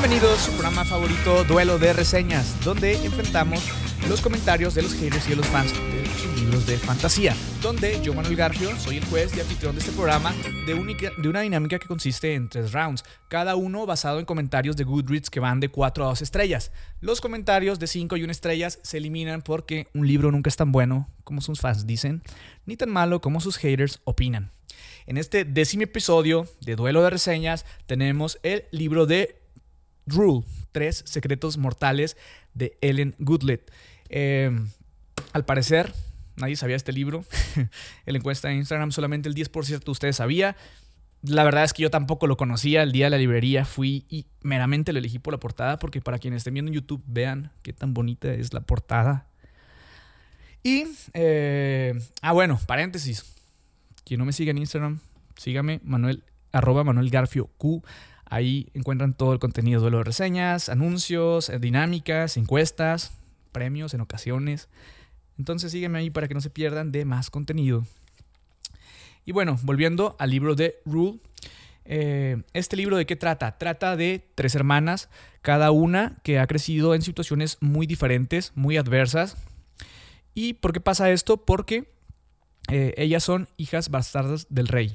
Bienvenidos a su programa favorito Duelo de Reseñas, donde enfrentamos los comentarios de los haters y de los fans de sus libros de fantasía. Donde yo, Manuel Garfio, soy el juez y anfitrión de este programa de, de una dinámica que consiste en tres rounds, cada uno basado en comentarios de Goodreads que van de 4 a 2 estrellas. Los comentarios de 5 y 1 estrellas se eliminan porque un libro nunca es tan bueno como sus fans dicen, ni tan malo como sus haters opinan. En este décimo episodio de Duelo de Reseñas tenemos el libro de Rule, Tres Secretos Mortales de Ellen Goodlet. Eh, al parecer, nadie sabía este libro. en la encuesta de Instagram solamente el 10% de ustedes sabía. La verdad es que yo tampoco lo conocía. El día de la librería fui y meramente lo elegí por la portada porque para quienes estén viendo en YouTube vean qué tan bonita es la portada. Y, eh, ah bueno, paréntesis. Quien no me siga en Instagram, sígame, Manuel, arroba Manuel Garfio Q. Ahí encuentran todo el contenido de las reseñas, anuncios, eh, dinámicas, encuestas, premios en ocasiones. Entonces sígueme ahí para que no se pierdan de más contenido. Y bueno, volviendo al libro de Rule. eh, ¿Este libro de qué trata? Trata de tres hermanas, cada una que ha crecido en situaciones muy diferentes, muy adversas. ¿Y por qué pasa esto? Porque eh, ellas son hijas bastardas del rey.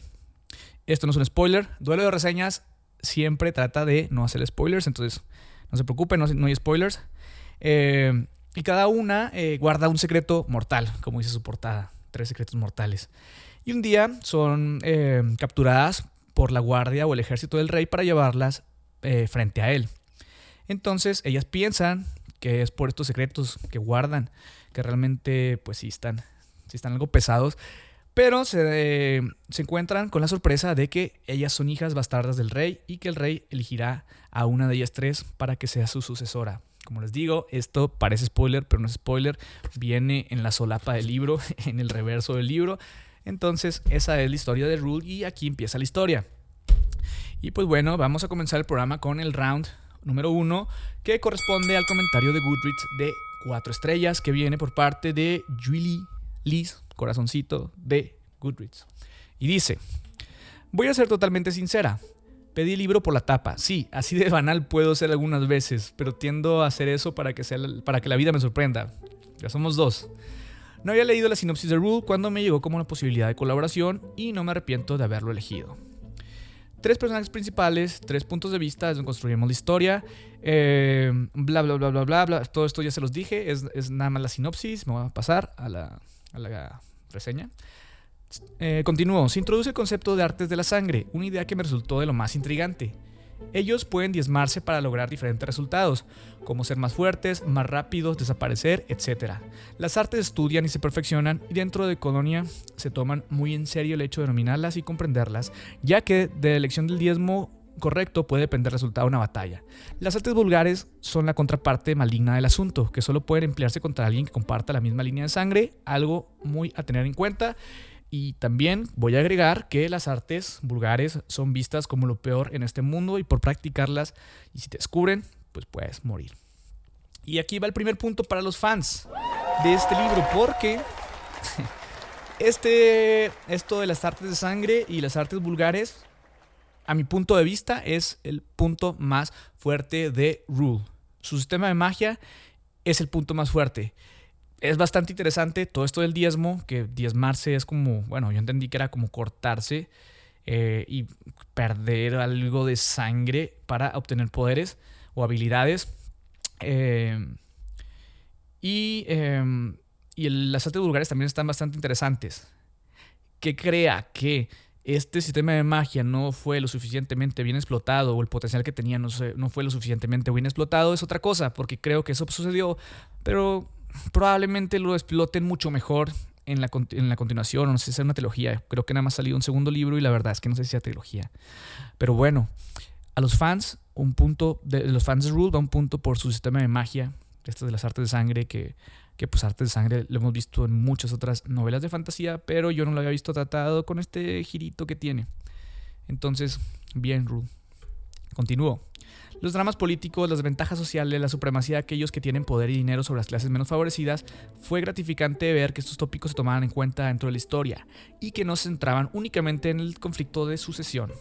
Esto no es un spoiler. Duelo de reseñas siempre trata de no hacer spoilers, entonces no se preocupen, no, no hay spoilers. Eh, y cada una eh, guarda un secreto mortal, como dice su portada, tres secretos mortales. Y un día son eh, capturadas por la guardia o el ejército del rey para llevarlas frente a él. Entonces ellas piensan que es por estos secretos que guardan, que realmente pues sí están, sí están algo pesados, pero se, eh, se encuentran con la sorpresa de que ellas son hijas bastardas del rey y que el rey elegirá a una de ellas tres para que sea su sucesora. Como les digo, esto parece spoiler, pero no es spoiler. Viene en la solapa del libro, en el reverso del libro. Entonces, esa es la historia de Rule y aquí empieza la historia. Y pues bueno, vamos a comenzar el programa con el round número uno, que corresponde al comentario de Goodreads de cuatro estrellas, que viene por parte de Julie Liz, corazoncito de Goodreads. Y dice, voy a ser totalmente sincera. Pedí libro por la tapa. Sí, así de banal puedo ser algunas veces, pero tiendo a hacer eso para que, sea, para que la vida me sorprenda. Ya somos dos. No había leído la sinopsis de Rule cuando me llegó como una posibilidad de colaboración y no me arrepiento de haberlo elegido. Tres personajes principales, tres puntos de vista desde donde construimos la historia, eh, bla, bla, bla, bla, bla, bla. Todo esto ya se los dije, es, es nada más la sinopsis. Me voy a pasar a la, a la reseña. Eh, continúo. Se introduce el concepto de artes de la sangre, una idea que me resultó de lo más intrigante. Ellos pueden diezmarse para lograr diferentes resultados, como ser más fuertes, más rápidos, desaparecer, etc. Las artes estudian y se perfeccionan y dentro de Colonia se toman muy en serio el hecho de dominarlas y comprenderlas, ya que de la elección del diezmo correcto puede depender el resultado de una batalla. Las artes vulgares son la contraparte maligna del asunto, que solo pueden emplearse contra alguien que comparta la misma línea de sangre, algo muy a tener en cuenta. Y también voy a agregar que las artes vulgares son vistas como lo peor en este mundo y por practicarlas, y si te descubren, pues puedes morir. Y aquí va el primer punto para los fans de este libro, porque este, esto de las artes de sangre y las artes vulgares, a mi punto de vista, es el punto más fuerte de Rule. Su sistema de magia es el punto más fuerte es bastante interesante todo esto del diezmo, que diezmarse es como, bueno, yo entendí que era como cortarse eh, y perder algo de sangre para obtener poderes o habilidades. Eh, y eh, y las artes vulgares también están bastante interesantes. Que crea que este sistema de magia no fue lo suficientemente bien explotado o el potencial que tenía no, se, no fue lo suficientemente bien explotado es otra cosa, porque creo que eso sucedió, pero probablemente lo exploten mucho mejor en la, en la continuación, no sé si es una trilogía, creo que nada más salió un segundo libro y la verdad es que no sé si sea trilogía. Pero bueno, a los fans, un punto, de los fans de Rule va un punto por su sistema de magia, estas de las artes de sangre, que, que pues artes de sangre lo hemos visto en muchas otras novelas de fantasía, pero yo no lo había visto tratado con este girito que tiene. Entonces, bien, Rule. Continúo. Los dramas políticos, las ventajas sociales, la supremacía de aquellos que tienen poder y dinero sobre las clases menos favorecidas, fue gratificante ver que estos tópicos se tomaban en cuenta dentro de la historia y que no se centraban únicamente en el conflicto de sucesión.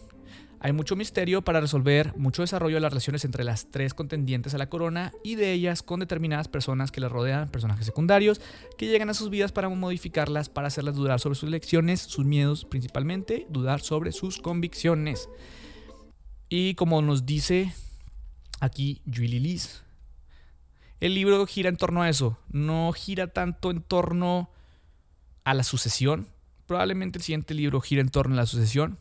Hay mucho misterio para resolver, mucho desarrollo de las relaciones entre las tres contendientes a la corona y de ellas con determinadas personas que les rodean, personajes secundarios, que llegan a sus vidas para modificarlas, para hacerlas dudar sobre sus elecciones, sus miedos principalmente, dudar sobre sus convicciones. Y como nos dice aquí Julie Liz, el libro gira en torno a eso, no gira tanto en torno a la sucesión. Probablemente el siguiente libro gira en torno a la sucesión,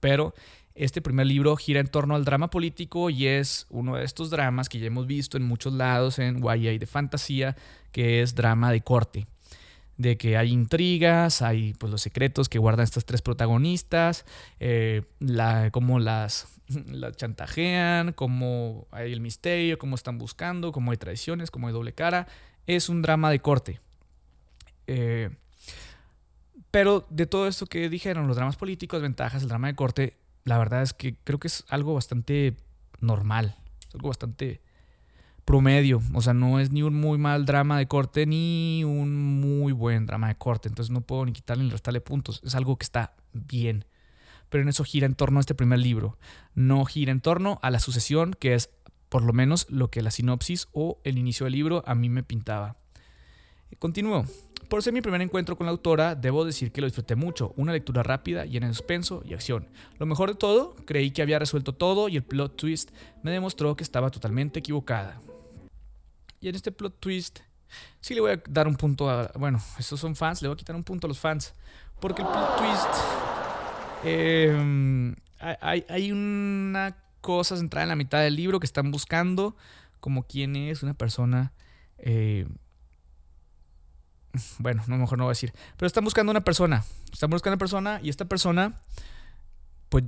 pero este primer libro gira en torno al drama político y es uno de estos dramas que ya hemos visto en muchos lados en YA de fantasía, que es drama de corte. De que hay intrigas, hay pues, los secretos que guardan estas tres protagonistas, eh, cómo las, las chantajean, cómo hay el misterio, cómo están buscando, cómo hay traiciones, cómo hay doble cara. Es un drama de corte. Eh, pero de todo esto que dijeron, los dramas políticos, ventajas, el drama de corte, la verdad es que creo que es algo bastante normal, es algo bastante promedio, o sea, no es ni un muy mal drama de corte ni un muy buen drama de corte, entonces no puedo ni quitarle ni restarle puntos, es algo que está bien. Pero en eso gira en torno a este primer libro, no gira en torno a la sucesión, que es por lo menos lo que la sinopsis o el inicio del libro a mí me pintaba. Continúo. Por ser mi primer encuentro con la autora, debo decir que lo disfruté mucho, una lectura rápida, llena de suspenso y acción. Lo mejor de todo, creí que había resuelto todo y el plot twist me demostró que estaba totalmente equivocada. Y en este plot twist, sí le voy a dar un punto a... Bueno, estos son fans, le voy a quitar un punto a los fans. Porque el plot twist... Em, hay, una cosa centrada en la mitad del libro que están buscando, como quién es una persona... Eh, bueno, no mejor no voy a decir, pero están buscando una persona, están buscando una persona y esta persona, pues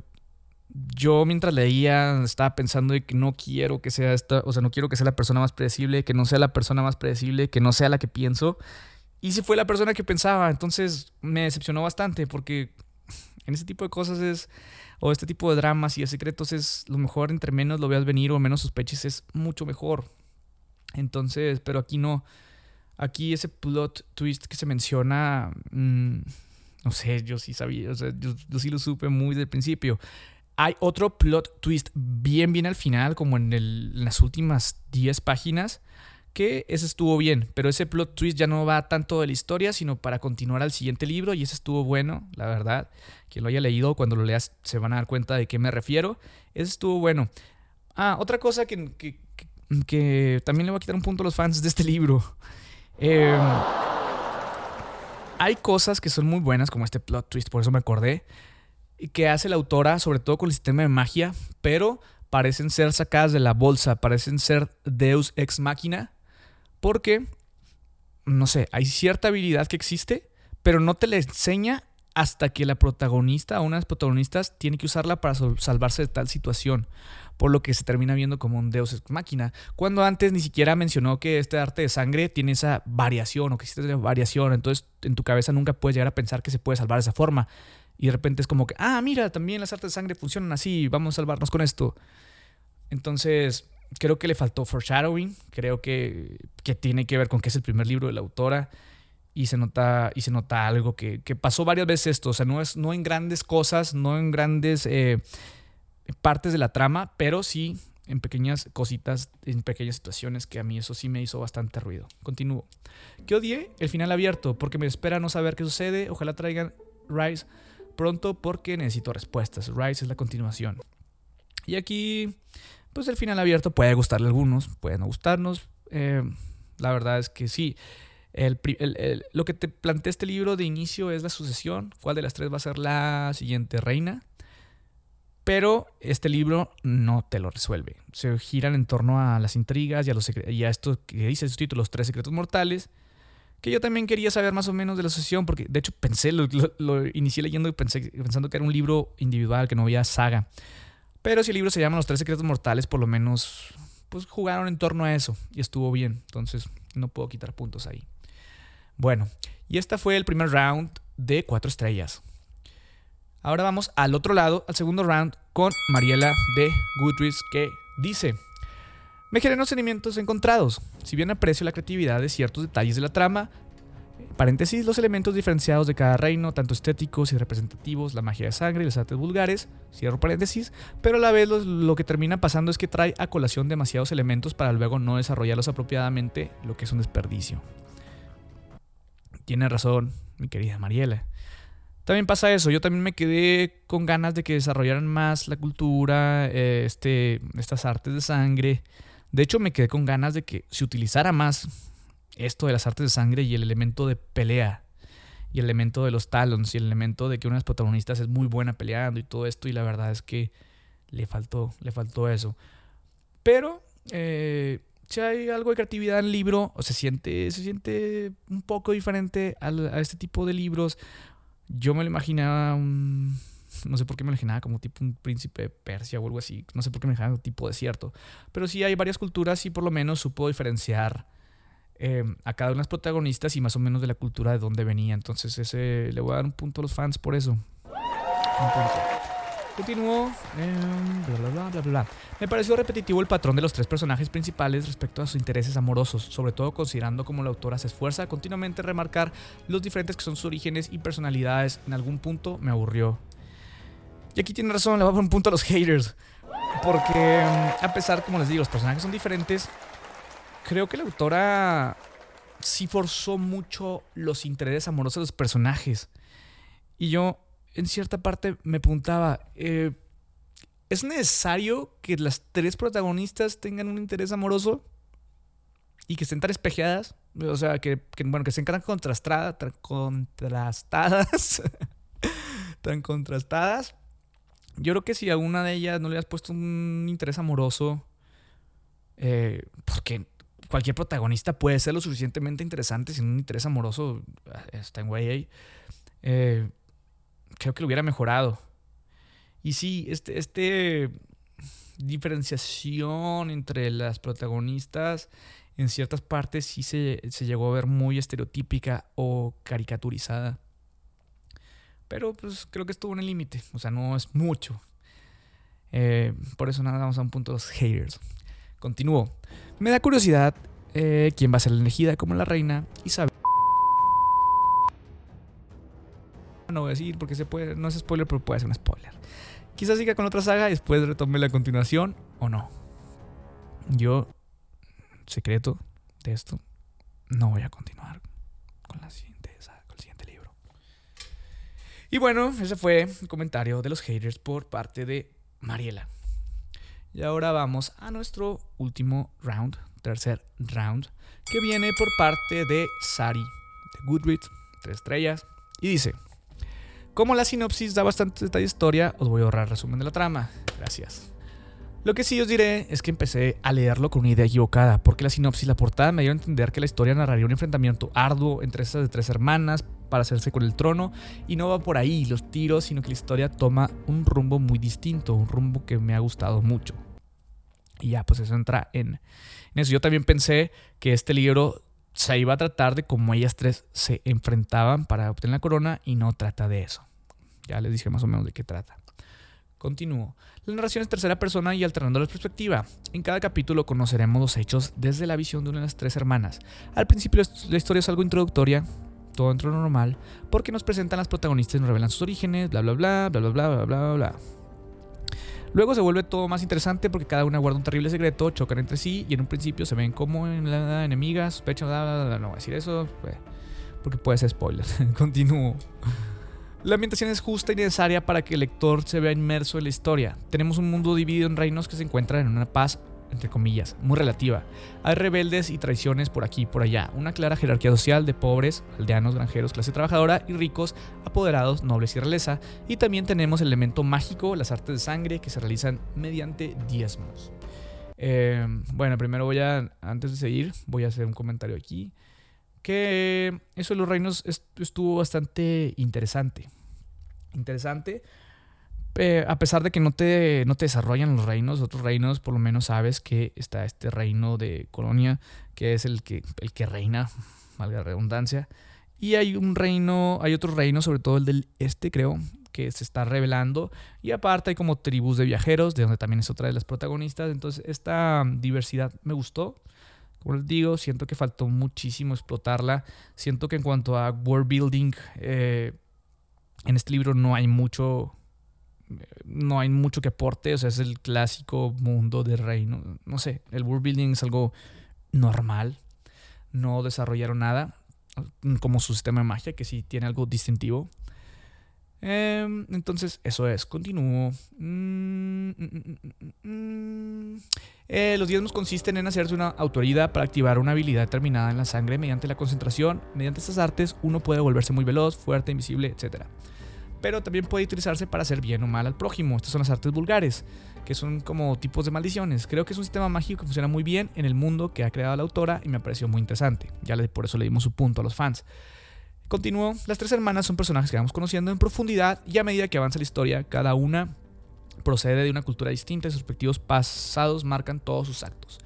yo mientras leía estaba pensando de que no quiero que sea esta, o sea, no quiero que sea la persona más predecible, que no sea la persona más predecible, que no sea la que pienso. Y si fue la persona que pensaba, entonces me decepcionó bastante porque en ese tipo de cosas es, o este tipo de dramas y de secretos es lo mejor, entre menos lo veas venir o menos sospeches es mucho mejor. Entonces, pero aquí no. Aquí ese plot twist que se menciona, mm, no sé, yo sí sabía, o sea, yo, sí lo supe muy del principio. Hay otro plot twist bien, bien al final, como en, en las últimas 10 páginas, que ese estuvo bien, pero ese plot twist ya no va tanto de la historia, sino para continuar al siguiente libro, y ese estuvo bueno, la verdad. Quien lo haya leído, cuando lo leas, se van a dar cuenta de qué me refiero. Ese estuvo bueno. Ah, otra cosa que, que, que también le voy a quitar un punto a los fans de este libro. Em, hay cosas que son muy buenas, como este plot twist, por eso me acordé, que hace la autora, sobre todo con el sistema de magia, pero parecen ser sacadas de la bolsa, parecen ser Deus ex machina, porque, no sé, hay cierta habilidad que existe, pero no te la enseña hasta que la protagonista o una de las protagonistas tiene que usarla para salvarse de tal situación por lo que se termina viendo como un Deus ex máquina, cuando antes ni siquiera mencionó que este arte de sangre tiene esa variación o que existe esa variación, entonces en tu cabeza nunca puedes llegar a pensar que se puede salvar de esa forma. Y de repente es como que, ah, mira, también las artes de sangre funcionan así, vamos a salvarnos con esto. Entonces, creo que le faltó foreshadowing, creo que, que tiene que ver con que es el primer libro de la autora y se nota, y se nota algo que, que pasó varias veces esto, o sea, no, es, no en grandes cosas, no en grandes eh, partes de la trama, pero sí en pequeñas cositas, en pequeñas situaciones que a mí eso sí me hizo bastante ruido. Continúo. Que odié el final abierto porque me espera no saber qué sucede. Ojalá traigan Rise pronto porque necesito respuestas. Rise es la continuación. Y aquí, pues el final abierto puede gustarle a algunos, puede no gustarnos. Eh, la verdad es que sí. lo que te plantea este libro de inicio es la sucesión. ¿Cuál de las tres va a ser la siguiente reina? Pero este libro no te lo resuelve. Se giran en torno a las intrigas y a, los y a esto que dice su título, Los Tres Secretos Mortales. Que yo también quería saber más o menos de la sucesión, porque de hecho pensé, lo, inicié leyendo y pensé, pensando que era un libro individual, que no había saga. Pero si el libro se llama Los Tres Secretos Mortales, por lo menos pues jugaron en torno a eso y estuvo bien. Entonces no puedo quitar puntos ahí. Bueno, y este fue el primer round de cuatro estrellas. Ahora vamos al otro lado, al segundo round, con Mariela de Goodreads, que dice: Me generan sentimientos encontrados. Si bien aprecio la creatividad de ciertos detalles de la trama, Paréntesis, los elementos diferenciados de cada reino, tanto estéticos y representativos, la magia de sangre y las artes vulgares, cierro paréntesis, pero a la vez lo, que termina pasando es que trae a colación demasiados elementos para luego no desarrollarlos apropiadamente, lo que es un desperdicio. Tiene razón, mi querida Mariela. También pasa eso, yo también me quedé con ganas de que desarrollaran más la cultura, eh, este, estas artes de sangre. De hecho, me quedé con ganas de que se utilizara más esto de las artes de sangre y el elemento de pelea y el elemento de los talons y el elemento de que una de las protagonistas es muy buena peleando y todo esto y la verdad es que le faltó, le faltó eso. Pero eh, si hay algo de creatividad en el libro, o se siente, se siente un poco diferente a, este tipo de libros. Yo me lo imaginaba un, no sé por qué me imaginaba como tipo un príncipe de Persia o algo así. No sé por qué me imaginaba tipo desierto. Pero sí hay varias culturas y por lo menos supo diferenciar Em, a cada una de las protagonistas y más o menos de la cultura de dónde venía. Entonces, ese le voy a dar un punto a los fans por eso. Un punto. Continúo. Em, Me pareció repetitivo el patrón de los tres personajes principales respecto a sus intereses amorosos, sobre todo considerando cómo la autora se esfuerza a continuamente remarcar los diferentes que son sus orígenes y personalidades. En algún punto me aburrió. Y aquí tiene razón, le voy a poner un punto a los haters. Porque em, a pesar, como les digo, los personajes son diferentes, creo que la autora sí forzó mucho los intereses amorosos de los personajes. Y yo, en cierta parte, me preguntaba, eh, ¿es necesario que las tres protagonistas tengan un interés amoroso? Y que estén tan espejeadas. O sea, que, bueno, que estén tan contrastadas. Tan contrastadas. tan contrastadas. Yo creo que si a una de ellas no le has puesto un interés amoroso, eh, porque cualquier protagonista puede ser lo suficientemente interesante sin un interés amoroso. Ah, está en ahí. Eh, creo que lo hubiera mejorado. Y sí, este, este diferenciación entre las protagonistas en ciertas partes sí se, llegó a ver muy estereotípica o caricaturizada. Pero pues creo que estuvo en el límite. O sea, no es mucho. Eh, por eso nada, vamos a un punto de los haters. Continúo. Me da curiosidad eh, quién va a ser elegida como la reina y sabe. Decir porque se puede, no es spoiler, pero puede ser un spoiler. Quizás siga con otra saga y después retome la continuación o no. Yo, secreto de esto, no voy a continuar con la siguiente con el siguiente libro. Y bueno, ese fue el comentario de los haters por parte de Mariela. Y ahora vamos a nuestro último round, tercer round, que viene por parte de Sari, de Goodreads, tres estrellas, y dice, como la sinopsis da bastante detalle de historia, os voy a ahorrar resumen de la trama. Gracias. Lo que sí os diré es que empecé a leerlo con una idea equivocada, porque la sinopsis y la portada me dieron a entender que la historia narraría un enfrentamiento arduo entre estas de tres hermanas para hacerse con el trono, y no va por ahí los tiros, sino que la historia toma un rumbo muy distinto, un rumbo que me ha gustado mucho. Y ya, pues eso entra en, eso. Yo también pensé que este libro se iba a tratar de cómo ellas tres se enfrentaban para obtener la corona y no trata de eso. Ya les dije más o menos de qué trata. Continúo. La narración es tercera persona y alternando la perspectiva. En cada capítulo conoceremos los hechos desde la visión de una de las tres hermanas. Al principio la historia es algo introductoria, todo dentro de lo normal, porque nos presentan las protagonistas y nos revelan sus orígenes, bla bla bla, bla bla bla bla bla bla. Luego se vuelve todo más interesante porque cada una guarda un terrible secreto, chocan entre sí y en un principio se ven como enemigas, sospechan, no voy a decir eso pues, porque puede ser spoiler. Continúo. La ambientación es justa y necesaria para que el lector se vea inmerso en la historia. Tenemos un mundo dividido en reinos que se encuentran en una paz entre comillas, muy relativa. Hay rebeldes y traiciones por aquí y por allá, una clara jerarquía social de pobres, aldeanos, granjeros, clase trabajadora y ricos, apoderados, nobles y realeza, y también tenemos el elemento mágico, las artes de sangre que se realizan mediante diezmos. Eh, bueno, primero voy a, antes de seguir, voy a hacer un comentario aquí, que eso de los reinos estuvo bastante interesante. Interesante a pesar de que no te, no te desarrollan los reinos, otros reinos, por lo menos sabes que está este reino de Colonia, que es el que, el que reina, valga la redundancia. Y hay un reino, hay otro reino, sobre todo el del este, creo, que se está revelando. Y aparte hay como tribus de viajeros, de donde también es otra de las protagonistas. Entonces, esta diversidad me gustó. Como les digo, siento que faltó muchísimo explotarla. Siento que en cuanto a world building, eh, en este libro no hay mucho. No hay mucho que aporte. O sea, es el clásico mundo de reino. No sé, el world building es algo normal. No desarrollaron nada. Como su sistema de magia, que sí tiene algo distintivo. Em, entonces, eso es. Continúo. Mm, mm, mm, eh, los diezmos consisten en hacerse una autoridad para activar una habilidad determinada en la sangre mediante la concentración. Mediante estas artes, uno puede volverse muy veloz, fuerte, invisible, etc. Pero también puede utilizarse para hacer bien o mal al prójimo. Estas son las artes vulgares, que son como tipos de maldiciones. Creo que es un sistema mágico que funciona muy bien en el mundo que ha creado la autora y me pareció muy interesante. Ya por eso le dimos su punto a los fans. Continuó, las tres hermanas son personajes que vamos conociendo en profundidad y a medida que avanza la historia, cada una procede de una cultura distinta y sus respectivos pasados marcan todos sus actos.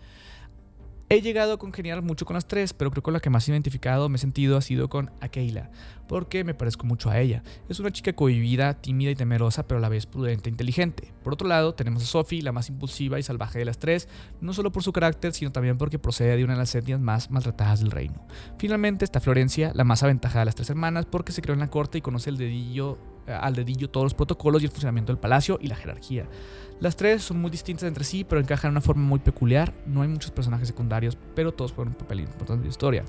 He llegado a congeniar mucho con las tres, pero creo que la que más identificado me he sentido ha sido con Akeila, porque me parezco mucho a ella. Es una chica cohibida, tímida y temerosa, pero a la vez prudente e inteligente. Por otro lado, tenemos a Sophie, la más impulsiva y salvaje de las tres, no solo por su carácter, sino también porque procede de una de las etnias más maltratadas del reino. Finalmente está Florencia, la más aventajada de las tres hermanas, porque se creó en la corte y conoce el dedillo, al dedillo todos los protocolos y el funcionamiento del palacio y la jerarquía. Las tres son muy distintas entre sí, pero encajan de una forma muy peculiar. No hay muchos personajes secundarios, pero todos juegan un papel importante en la historia.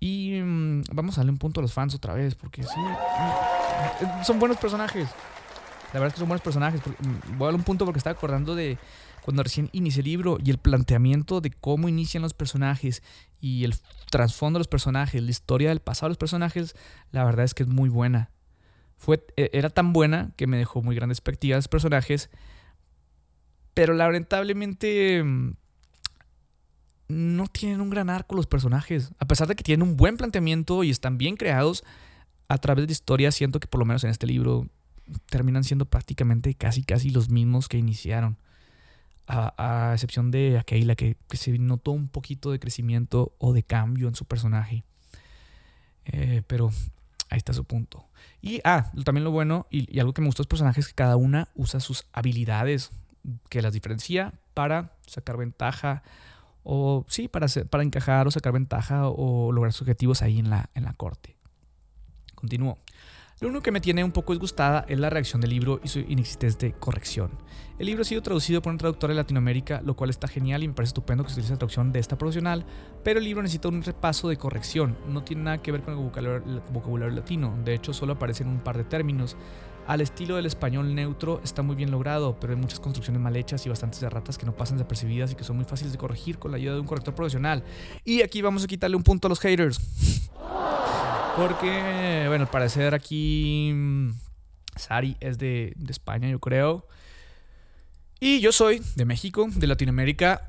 Y mm, vamos a darle un punto a los fans otra vez, porque sí, mm, son buenos personajes. La verdad es que son buenos personajes. Mm, voy a darle un punto porque estaba acordando de cuando recién inicié el libro y el planteamiento de cómo inician los personajes y el trasfondo de los personajes, la historia del pasado de los personajes, la verdad es que es muy buena. Fue, e, era tan buena que me dejó muy grandes expectativas personajes. Pero lamentablemente mm, no tienen un gran arco los personajes. A pesar de que tienen un buen planteamiento y están bien creados, a través de historia siento que por lo menos en este libro terminan siendo prácticamente casi casi los mismos que iniciaron. A, excepción de Aquila, que, que, se notó un poquito de crecimiento o de cambio en su personaje. Eh, pero Ahí está su punto. Y, ah, también lo bueno y, algo que me gustó de los personajes es que cada una usa sus habilidades que las diferencia para sacar ventaja o, sí, para, para encajar o sacar ventaja o lograr sus objetivos ahí en la, en la corte. Continúo. Lo único que me tiene un poco disgustada es la reacción del libro y su inexistente corrección. El libro ha sido traducido por un traductor de Latinoamérica, lo cual está genial y me parece estupendo que se utilice la traducción de esta profesional, pero el libro necesita un repaso de corrección. No tiene nada que ver con el vocabulario, latino, de hecho solo aparecen un par de términos. Al estilo del español neutro está muy bien logrado, pero hay muchas construcciones mal hechas y bastantes erratas que no pasan desapercibidas y que son muy fáciles de corregir con la ayuda de un corrector profesional. Y aquí vamos a quitarle un punto a los haters. Porque, bueno, al parecer aquí mm, Sari es de, España, yo creo. Y yo soy de México, de Latinoamérica.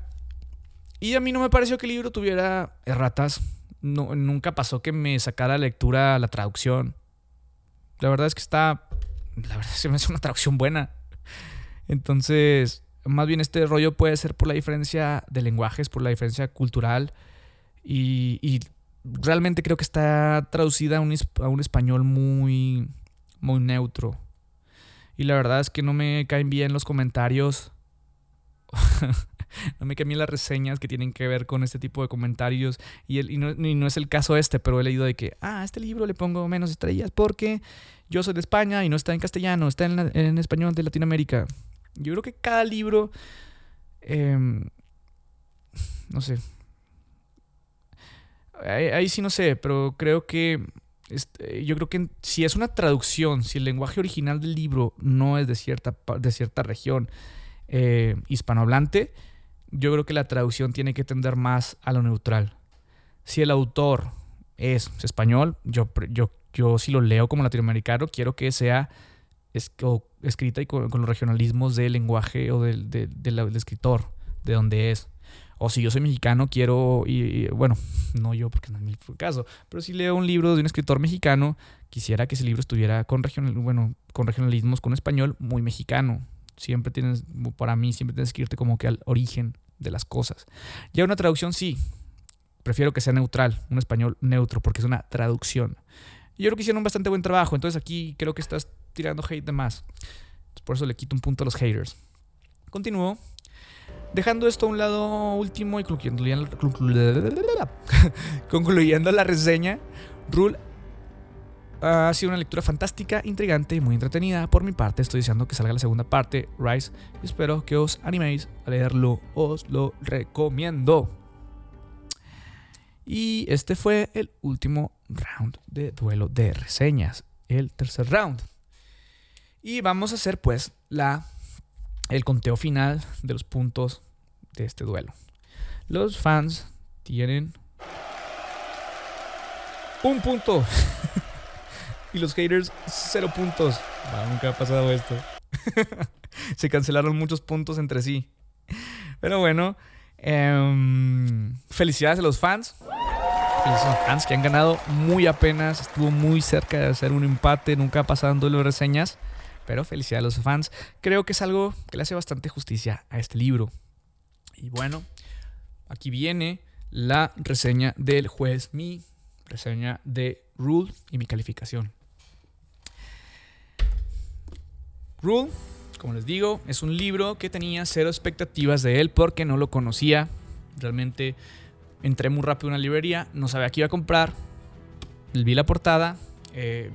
Y a mí no me pareció que el libro tuviera erratas. No, nunca pasó que me sacara lectura la traducción. La verdad es que está. La verdad es que me hace una traducción buena. Entonces, más bien este rollo puede ser por la diferencia de lenguajes, por la diferencia cultural. Y realmente creo que está traducida a un, a un español muy, muy neutro. Y la verdad es que no me caen bien los comentarios. no me caen bien las reseñas que tienen que ver con este tipo de comentarios. Y, el, y, no, es el caso este, pero he leído de que, ah, a este libro le pongo menos estrellas porque yo soy de España y no está en castellano, está en, español de Latinoamérica. Yo creo que cada libro, em, no sé, Ahí, sí no sé, pero creo que este, yo creo que si es una traducción, si el lenguaje original del libro no es de cierta, de cierta región eh, hispanohablante, yo creo que la traducción tiene que tender más a lo neutral. Si el autor es español, yo, yo, yo si lo leo como latinoamericano, quiero que sea escrita y con, los regionalismos del lenguaje o del, del escritor, de donde es. O si yo soy mexicano, quiero, y, bueno, no yo porque no es mi caso, pero si leo un libro de un escritor mexicano, quisiera que ese libro estuviera con, regional, bueno, con regionalismos, con español muy mexicano. Siempre tienes, para mí, siempre tienes que irte como que al origen de las cosas. Ya una traducción sí, prefiero que sea neutral, un español neutro, porque es una traducción. yo creo que hicieron un bastante buen trabajo, entonces aquí creo que estás tirando hate de más. por eso le quito un punto a los haters. Continúo Dejando esto a un lado último y concluyendo, la reseña, Rule ha sido una lectura fantástica, intrigante y muy entretenida. Por mi parte, estoy deseando que salga la segunda parte, Rise, y espero que os animéis a leerlo. Os lo recomiendo. Y este fue el último round de duelo de reseñas, el tercer round. Y vamos a hacer pues la el conteo final de los puntos de este duelo. Los fans tienen un punto. y los haters, cero puntos. nunca ha pasado esto. Se cancelaron muchos puntos entre sí. Pero bueno, em, felicidades a los fans. Felicidades a los fans que han ganado muy apenas. Estuvo muy cerca de hacer un empate. Nunca duelo de reseñas. Pero felicidades a los fans. Creo que es algo que le hace bastante justicia a este libro. Y bueno, aquí viene la reseña del juez, mi reseña de Rule y mi calificación. Rule, como les digo, es un libro que tenía cero expectativas de él porque no lo conocía. Realmente entré muy rápido en una librería, no sabía qué iba a comprar. Vi la portada, eh,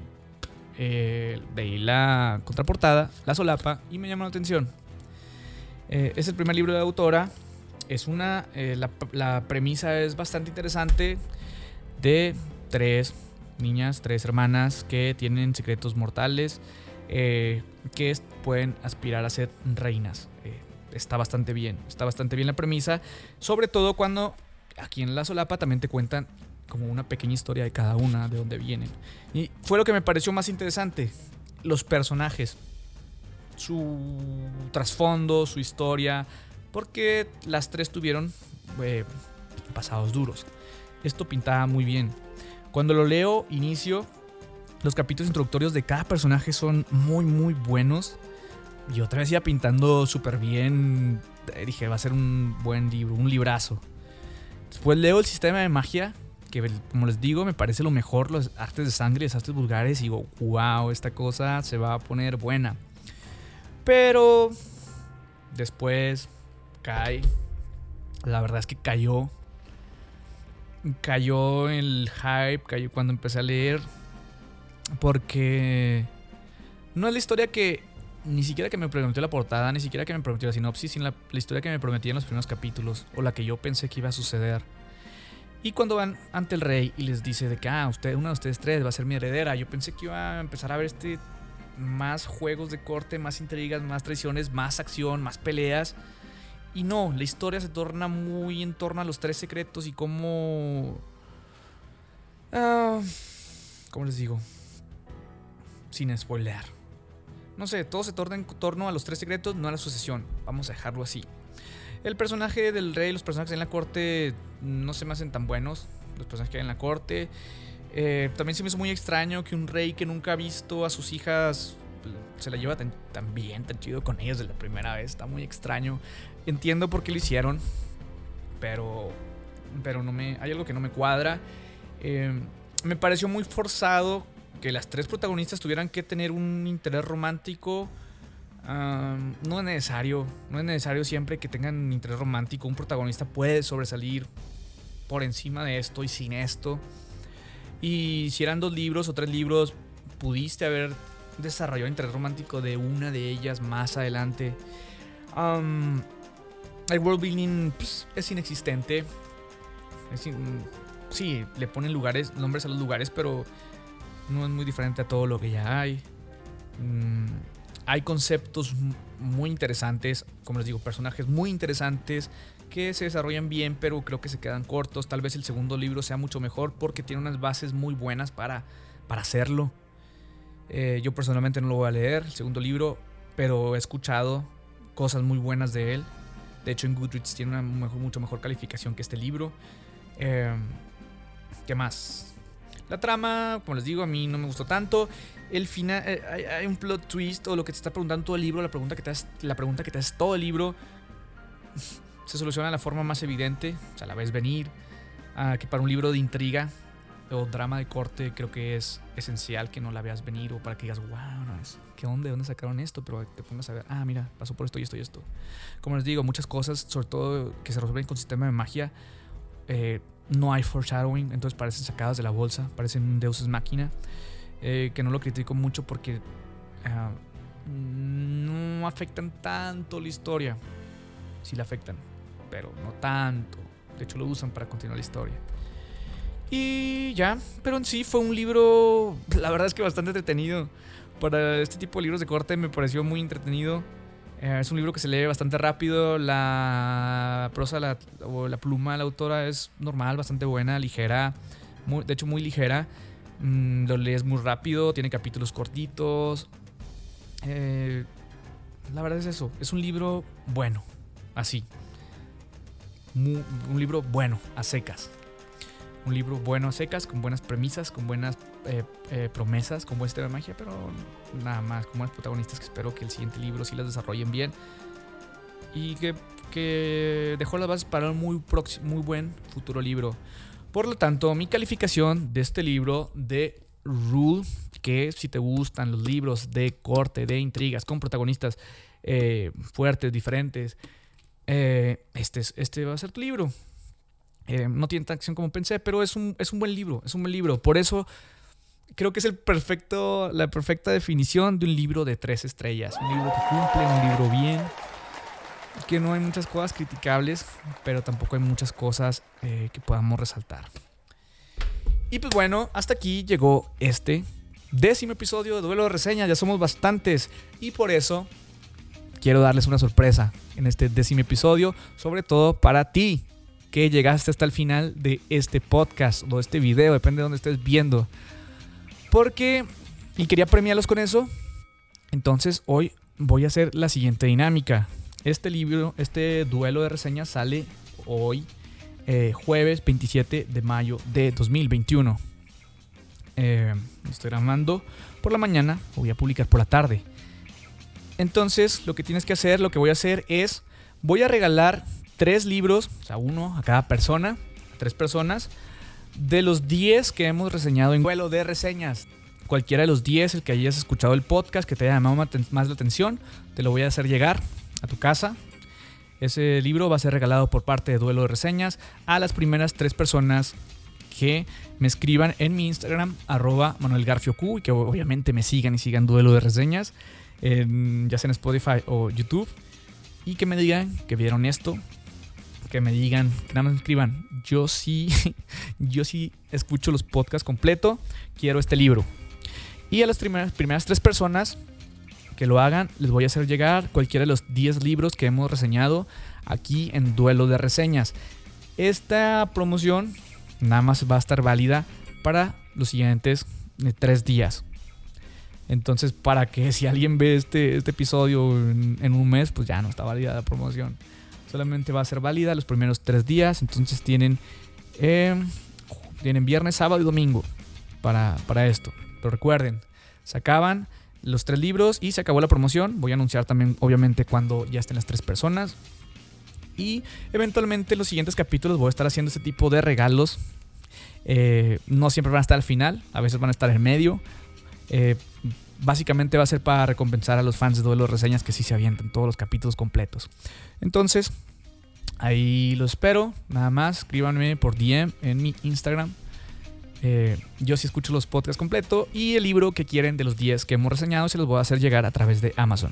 eh, leí la contraportada, la solapa y me llamó la atención. Eh, es el primer libro de la autora. Es una. Eh, la, la, premisa es bastante interesante. De tres niñas, tres hermanas que tienen secretos mortales. que pueden aspirar a ser reinas. está bastante bien. Está bastante bien la premisa. Sobre todo cuando aquí en la solapa también te cuentan como una pequeña historia de cada una, de dónde vienen. Y fue lo que me pareció más interesante, los personajes, su trasfondo, su historia, porque las tres tuvieron eh, pasados duros. Esto pintaba muy bien. Cuando lo leo, inicio, los capítulos introductorios de cada personaje son muy, muy buenos. Y otra vez iba pintando súper bien. Eh, dije, va a ser un buen libro, un librazo. Después leo el sistema de magia que como les digo, me parece lo mejor los artes de sangre y artes vulgares. Y digo, wow, esta cosa se va a poner buena. Pero después cae. La verdad es que cayó. Cayó el hype, cayó cuando empecé a leer. Porque no es la historia que ni siquiera que me prometió la portada, ni siquiera que me prometió la sinopsis, sino la, la historia que me prometía en los primeros capítulos, o la que yo pensé que iba a suceder. Y cuando van ante el rey y les dice de que, ah, usted, una de ustedes tres va a ser mi heredera, yo pensé que iba a empezar a ver este más juegos de corte, más intrigas, más traiciones, más acción, más peleas. Y no, la historia se torna muy en torno a los tres secretos y cómo... Uh, ¿Cómo les digo? Sin spoiler. No sé, todo se torna en torno a los tres secretos, no a la sucesión. Vamos a dejarlo así. El personaje del rey, los personajes en la corte no se me hacen tan buenos. Los personajes que hay en la corte. Eh, también se me hizo muy extraño que un rey que nunca ha visto a sus hijas se la lleva tan, bien, tan chido con ellas de la primera vez. Está muy extraño. Entiendo por qué lo hicieron, pero, pero no me, hay algo que no me cuadra. Eh, me pareció muy forzado que las tres protagonistas tuvieran que tener un interés romántico no es necesario, no es necesario siempre que tengan interés romántico. Un protagonista puede sobresalir por encima de esto y sin esto. Y si eran dos libros o tres libros, pudiste haber desarrollado interés romántico de una de ellas más adelante. el world building pues, es inexistente. sí, le ponen lugares, nombres a los lugares, pero no es muy diferente a todo lo que ya hay. Mm, hay conceptos muy interesantes, como les digo, personajes muy interesantes que se desarrollan bien, pero creo que se quedan cortos. Tal vez el segundo libro sea mucho mejor porque tiene unas bases muy buenas para, para hacerlo. Eh, yo personalmente no lo voy a leer, el segundo libro, pero he escuchado cosas muy buenas de él. De hecho, en Goodreads tiene una mucho mejor calificación que este libro. Eh, ¿Qué más? La trama, como les digo, a mí no me gustó tanto el final, eh, hay, un plot twist o lo que te está preguntando todo el libro, la pregunta que te hace, la pregunta que te hace todo el libro se soluciona de la forma más evidente, o sea, la ves venir, que para un libro de intriga o drama de corte, creo que es esencial que no la veas venir o para que digas, wow, no es, ¿qué onda? ¿De dónde sacaron esto? Pero te pongas a ver, ah, mira, pasó por esto y esto y esto. Como les digo, muchas cosas, sobre todo que se resuelven con sistema de magia, eh, no hay foreshadowing, entonces parecen sacadas de la bolsa, parecen deuses máquina, eh, que no lo critico mucho porque ah, no afectan tanto la historia. Sí la afectan, pero no tanto. De hecho, lo usan para continuar la historia. Y ya, pero en sí fue un libro, la verdad es que bastante entretenido. Para este tipo de libros de corte me pareció muy entretenido. Eh, es un libro que se lee bastante rápido. La prosa la, o la pluma de la autora es normal, bastante buena, ligera. de hecho, muy ligera. Mm, lo lees muy rápido, tiene capítulos cortitos. Eh, la verdad es eso. Es un libro bueno, así. un libro bueno, a secas un libro bueno a secas, con buenas premisas, con buenas eh, eh, promesas, con buen de magia, pero nada más, con buenos protagonistas que espero que el siguiente libro sí las desarrollen bien. Y que, que dejó las bases para un muy, muy buen futuro libro. Por lo tanto, mi calificación de este libro de Rule, que si te gustan los libros de corte, de intrigas, con protagonistas eh, fuertes, diferentes, este, este va a ser tu libro. Eh, no tiene tanta acción como pensé, pero es un, es un buen libro, es un buen libro. Por eso creo que es el perfecto, la perfecta definición de un libro de tres estrellas. Un libro que cumple, un libro bien, que no hay muchas cosas criticables, pero tampoco hay muchas cosas eh, que podamos resaltar. Y pues bueno, hasta aquí llegó este décimo episodio de Duelo de Reseñas. Ya somos bastantes y por eso quiero darles una sorpresa en este décimo episodio, sobre todo para ti, que llegaste hasta el final de este podcast o este video, depende de donde estés viendo. Porque, y quería premiarlos con eso, entonces hoy voy a hacer la siguiente dinámica. Este libro, este duelo de reseñas sale hoy, eh, jueves 27 de mayo de 2021. Eh, estoy grabando por la mañana, voy a publicar por la tarde. Entonces, lo que tienes que hacer, lo que voy a hacer es, voy a regalar tres libros, o sea, uno a cada persona, tres personas, de los 10 que hemos reseñado en vuelo de reseñas. Cualquiera de los 10, el que hayas escuchado el podcast, que te haya llamado más la atención, te lo voy a hacer llegar a tu casa. Ese libro va a ser regalado por parte de Duelo de Reseñas a las primeras tres personas que me escriban en mi Instagram, arroba Manuel y que obviamente me sigan y sigan Duelo de Reseñas, ya sea en Spotify o YouTube, y que me digan que vieron esto, que me digan, que nada más me escriban, yo sí, yo sí escucho los podcasts completo, quiero este libro. Y a las primeras, primeras tres personas que lo hagan, les voy a hacer llegar cualquiera de los 10 libros que hemos reseñado aquí en Duelo de Reseñas. Esta promoción nada más va a estar válida para los siguientes eh, tres días. Entonces, para que si alguien ve este, este episodio en, un mes, pues ya no está válida la promoción solamente va a ser válida los primeros tres días. Entonces tienen, eh, tienen viernes, sábado y domingo para, para esto. Pero recuerden, se acaban los tres libros y se acabó la promoción. Voy a anunciar también, obviamente, cuando ya estén las tres personas. Y eventualmente los siguientes capítulos voy a estar haciendo este tipo de regalos. Eh, no siempre van a estar al final, a veces van a estar en medio. Eh, básicamente va a ser para recompensar a los fans de Duelo Reseñas que sí se avientan todos los capítulos completos. Entonces, ahí lo espero. Nada más, escríbanme por DM en mi Instagram. Eh, yo sí escucho los podcasts completos y el libro que quieren de los 10 que hemos reseñado se los voy a hacer llegar a través de Amazon.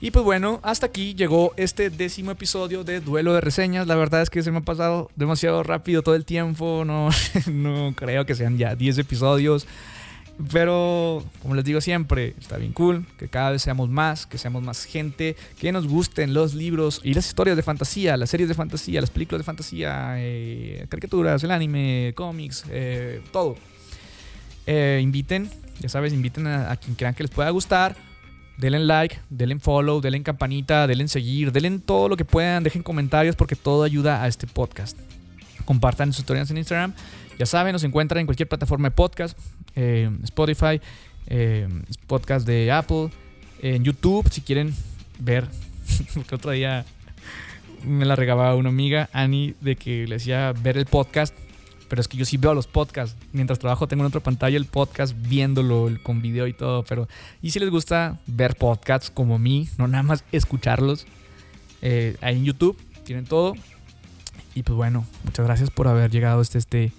Y pues bueno, hasta aquí llegó este décimo episodio de Duelo de Reseñas. La verdad es que se me ha pasado demasiado rápido todo el tiempo. No, no creo que sean ya 10 episodios. Pero, como les digo siempre, está bien cool que cada vez seamos más, que seamos más gente, que nos gusten los libros y las historias de fantasía, las series de fantasía, las películas de fantasía, eh, caricaturas, el anime, cómics, eh, todo. Eh, inviten, ya sabes, inviten a, quien crean que les pueda gustar. Denle like, denle follow, denle campanita, denle seguir, denle todo lo que puedan, dejen comentarios porque todo ayuda a este podcast. Compartan sus historias en Instagram ya saben, nos encuentran en cualquier plataforma de podcast, eh, Spotify, eh, podcast de Apple, en YouTube, si quieren ver, porque otro día me la regaba una amiga, Annie, de que le decía ver el podcast, Pero es que yo sí veo los podcasts. Mientras trabajo tengo en otra pantalla el podcast viéndolo con video y todo. Pero, y si les gusta ver podcasts como mí, no nada más escucharlos, eh, ahí en YouTube tienen todo. Y pues bueno, muchas gracias por haber llegado hasta este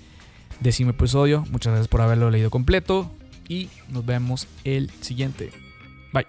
décimo episodio. Muchas gracias por haberlo leído completo. Y nos vemos el siguiente. Bye.